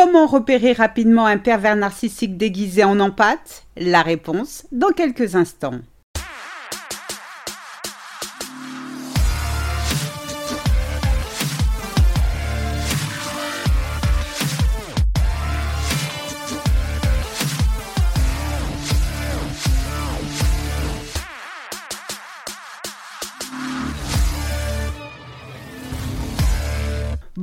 Comment repérer rapidement un pervers narcissique déguisé en empathe La réponse dans quelques instants.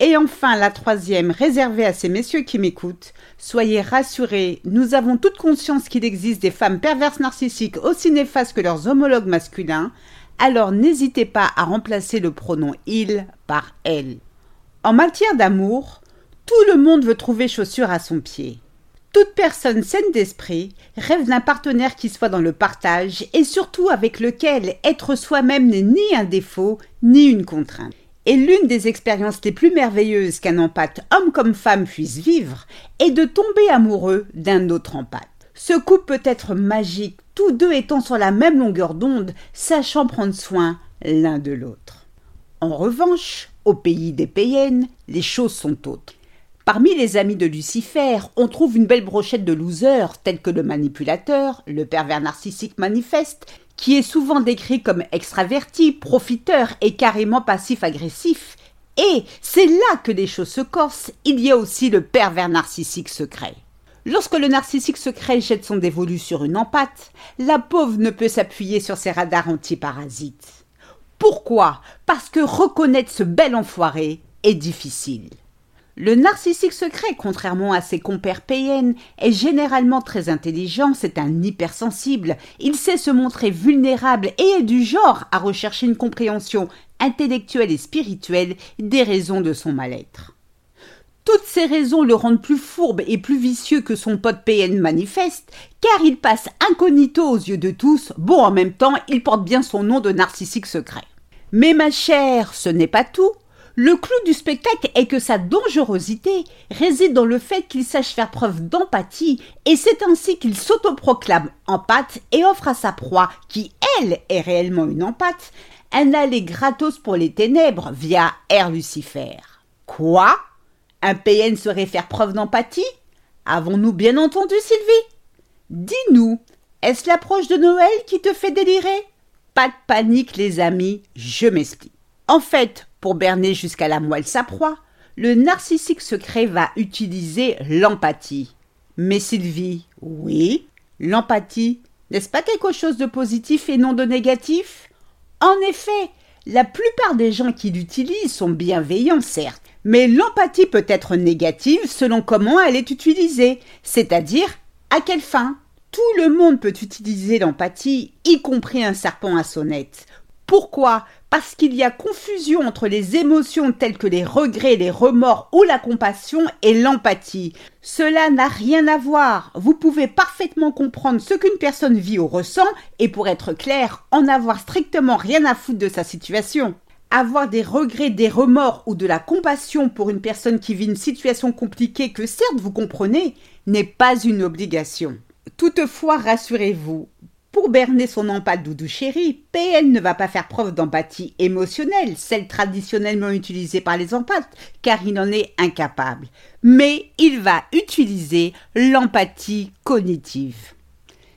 Et enfin, la troisième, réservée à ces messieurs qui m'écoutent, soyez rassurés, nous avons toute conscience qu'il existe des femmes perverses narcissiques aussi néfastes que leurs homologues masculins, alors n'hésitez pas à remplacer le pronom il par elle. En matière d'amour, tout le monde veut trouver chaussure à son pied. Toute personne saine d'esprit rêve d'un partenaire qui soit dans le partage et surtout avec lequel être soi-même n'est ni un défaut ni une contrainte. Et l'une des expériences les plus merveilleuses qu'un empathe, homme comme femme, puisse vivre est de tomber amoureux d'un autre empathe. Ce couple peut être magique, tous deux étant sur la même longueur d'onde, sachant prendre soin l'un de l'autre. En revanche, au pays des païennes, les choses sont autres. Parmi les amis de Lucifer, on trouve une belle brochette de losers tels que le manipulateur, le pervers narcissique manifeste, qui est souvent décrit comme extraverti, profiteur et carrément passif-agressif. Et c'est là que les choses se corsent, il y a aussi le pervers narcissique secret. Lorsque le narcissique secret jette son dévolu sur une empate, la pauvre ne peut s'appuyer sur ses radars antiparasites. Pourquoi? Parce que reconnaître ce bel enfoiré est difficile. Le narcissique secret, contrairement à ses compères PN, est généralement très intelligent, c'est un hypersensible, il sait se montrer vulnérable et est du genre à rechercher une compréhension intellectuelle et spirituelle des raisons de son mal-être. Toutes ces raisons le rendent plus fourbe et plus vicieux que son pote PN manifeste, car il passe incognito aux yeux de tous, bon en même temps il porte bien son nom de narcissique secret. Mais ma chère, ce n'est pas tout. Le clou du spectacle est que sa dangerosité réside dans le fait qu'il sache faire preuve d'empathie et c'est ainsi qu'il s'autoproclame empathe et offre à sa proie, qui elle est réellement une empathe, un aller gratos pour les ténèbres via Air Lucifer. Quoi? Un PN saurait faire preuve d'empathie? Avons-nous bien entendu Sylvie? Dis-nous, est-ce l'approche de Noël qui te fait délirer? Pas de panique les amis, je m'explique. En fait, pour berner jusqu'à la moelle sa proie, le narcissique secret va utiliser l'empathie. Mais Sylvie, oui, l'empathie, n'est-ce pas quelque chose de positif et non de négatif? En effet, la plupart des gens qui l'utilisent sont bienveillants, certes, mais l'empathie peut être négative selon comment elle est utilisée, c'est-à-dire à quelle fin? Tout le monde peut utiliser l'empathie, y compris un serpent à sonnette. Pourquoi? Parce qu'il y a confusion entre les émotions telles que les regrets, les remords ou la compassion et l'empathie. Cela n'a rien à voir. Vous pouvez parfaitement comprendre ce qu'une personne vit ou ressent et pour être clair, en avoir strictement rien à foutre de sa situation. Avoir des regrets, des remords ou de la compassion pour une personne qui vit une situation compliquée que certes vous comprenez n'est pas une obligation. Toutefois, rassurez-vous, pour berner son empathe doudou chéri, PN ne va pas faire preuve d'empathie émotionnelle, celle traditionnellement utilisée par les empathes, car il en est incapable. Mais il va utiliser l'empathie cognitive.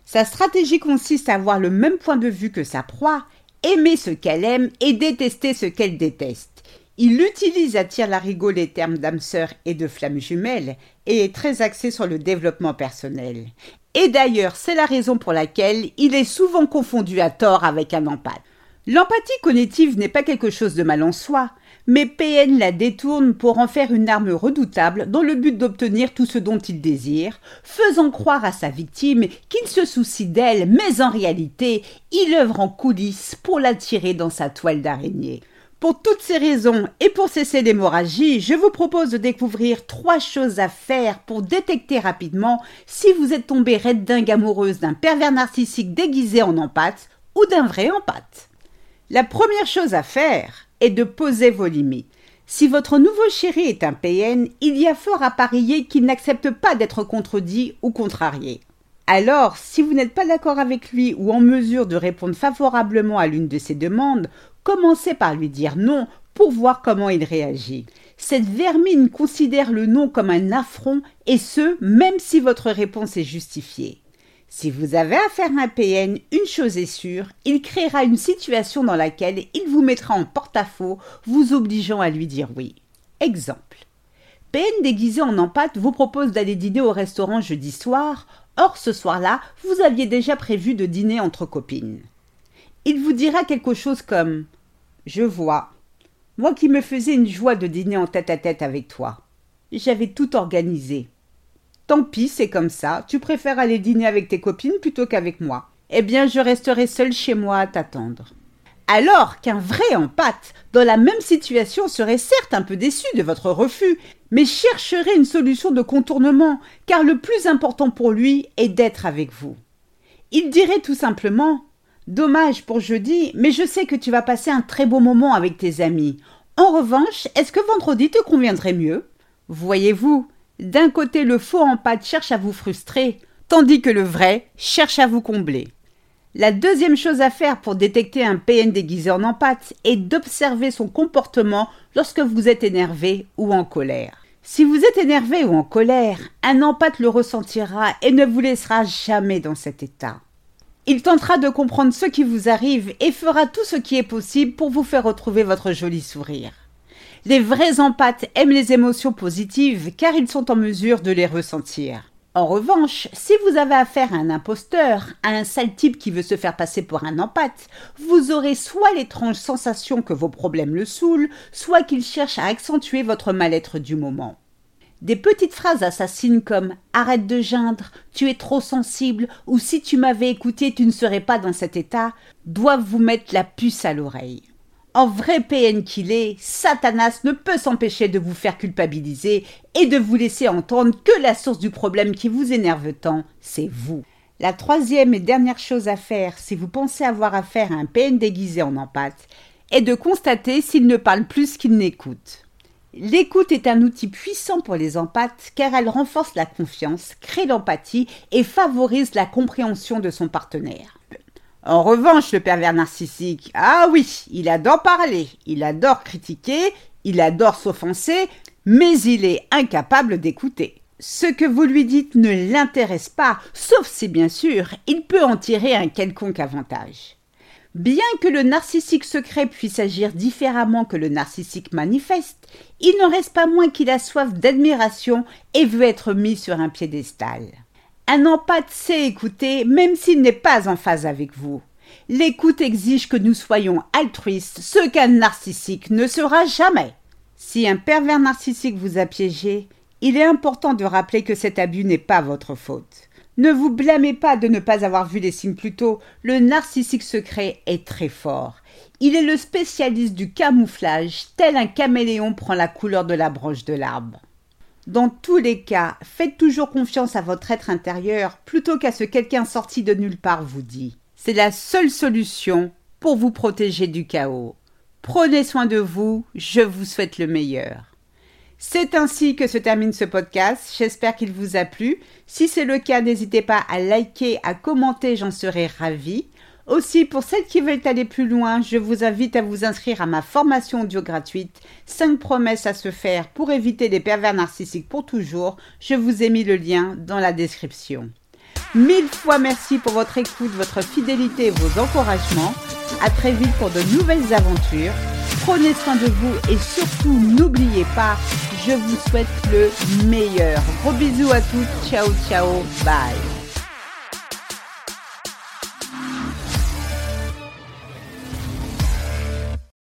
Sa stratégie consiste à avoir le même point de vue que sa proie, aimer ce qu'elle aime et détester ce qu'elle déteste. Il utilise à tire la rigole les termes d'âme sœur et de flamme jumelle et est très axé sur le développement personnel. Et d'ailleurs, c'est la raison pour laquelle il est souvent confondu à tort avec un empathe. L'empathie cognitive n'est pas quelque chose de mal en soi, mais PN la détourne pour en faire une arme redoutable dans le but d'obtenir tout ce dont il désire, faisant croire à sa victime qu'il se soucie d'elle, mais en réalité, il œuvre en coulisses pour l'attirer dans sa toile d'araignée. Pour toutes ces raisons et pour cesser l'hémorragie, je vous propose de découvrir trois choses à faire pour détecter rapidement si vous êtes tombé red dingue amoureuse d'un pervers narcissique déguisé en empathe ou d'un vrai empathe. La première chose à faire est de poser vos limites. Si votre nouveau chéri est un PN, il y a fort à parier qu'il n'accepte pas d'être contredit ou contrarié. Alors, si vous n'êtes pas d'accord avec lui ou en mesure de répondre favorablement à l'une de ses demandes, commencez par lui dire non pour voir comment il réagit. Cette vermine considère le non comme un affront et ce, même si votre réponse est justifiée. Si vous avez affaire à un PN, une chose est sûre, il créera une situation dans laquelle il vous mettra en porte-à-faux, vous obligeant à lui dire oui. Exemple. PN déguisé en empâte vous propose d'aller dîner au restaurant jeudi soir, or ce soir-là, vous aviez déjà prévu de dîner entre copines. Il vous dira quelque chose comme je vois. Moi qui me faisais une joie de dîner en tête à tête avec toi. J'avais tout organisé. Tant pis, c'est comme ça. Tu préfères aller dîner avec tes copines plutôt qu'avec moi. Eh bien, je resterai seule chez moi à t'attendre. Alors qu'un vrai empate, dans la même situation, serait certes un peu déçu de votre refus, mais chercherait une solution de contournement, car le plus important pour lui est d'être avec vous. Il dirait tout simplement Dommage pour jeudi, mais je sais que tu vas passer un très beau moment avec tes amis. En revanche, est-ce que vendredi te conviendrait mieux? Voyez-vous, d'un côté le faux en pâte cherche à vous frustrer, tandis que le vrai cherche à vous combler. La deuxième chose à faire pour détecter un PN déguisé en empate est d'observer son comportement lorsque vous êtes énervé ou en colère. Si vous êtes énervé ou en colère, un empate le ressentira et ne vous laissera jamais dans cet état. Il tentera de comprendre ce qui vous arrive et fera tout ce qui est possible pour vous faire retrouver votre joli sourire. Les vrais empathes aiment les émotions positives car ils sont en mesure de les ressentir. En revanche, si vous avez affaire à un imposteur, à un sale type qui veut se faire passer pour un empathe, vous aurez soit l'étrange sensation que vos problèmes le saoulent, soit qu'il cherche à accentuer votre mal-être du moment. Des petites phrases assassines comme Arrête de geindre, tu es trop sensible ou si tu m'avais écouté, tu ne serais pas dans cet état doivent vous mettre la puce à l'oreille. En vrai PN qu'il est, Satanas ne peut s'empêcher de vous faire culpabiliser et de vous laisser entendre que la source du problème qui vous énerve tant, c'est vous. La troisième et dernière chose à faire si vous pensez avoir affaire à un PN déguisé en empathe est de constater s'il ne parle plus qu'il n'écoute. L'écoute est un outil puissant pour les empathes car elle renforce la confiance, crée l'empathie et favorise la compréhension de son partenaire. En revanche, le pervers narcissique, ah oui, il adore parler, il adore critiquer, il adore s'offenser, mais il est incapable d'écouter. Ce que vous lui dites ne l'intéresse pas, sauf si bien sûr il peut en tirer un quelconque avantage. Bien que le narcissique secret puisse agir différemment que le narcissique manifeste, il ne reste pas moins qu'il a soif d'admiration et veut être mis sur un piédestal. Un empathe sait écouter même s'il n'est pas en phase avec vous. L'écoute exige que nous soyons altruistes, ce qu'un narcissique ne sera jamais. Si un pervers narcissique vous a piégé, il est important de rappeler que cet abus n'est pas votre faute. Ne vous blâmez pas de ne pas avoir vu les signes plus tôt. Le narcissique secret est très fort. Il est le spécialiste du camouflage, tel un caméléon prend la couleur de la branche de l'arbre. Dans tous les cas, faites toujours confiance à votre être intérieur plutôt qu'à ce quelqu'un sorti de nulle part vous dit. C'est la seule solution pour vous protéger du chaos. Prenez soin de vous, je vous souhaite le meilleur. C'est ainsi que se termine ce podcast. J'espère qu'il vous a plu. Si c'est le cas, n'hésitez pas à liker, à commenter, j'en serai ravie. Aussi, pour celles qui veulent aller plus loin, je vous invite à vous inscrire à ma formation audio gratuite 5 promesses à se faire pour éviter les pervers narcissiques pour toujours. Je vous ai mis le lien dans la description. Mille fois merci pour votre écoute, votre fidélité et vos encouragements. À très vite pour de nouvelles aventures. Prenez soin de vous et surtout n'oubliez pas, je vous souhaite le meilleur. Gros bisous à tous. Ciao, ciao. Bye.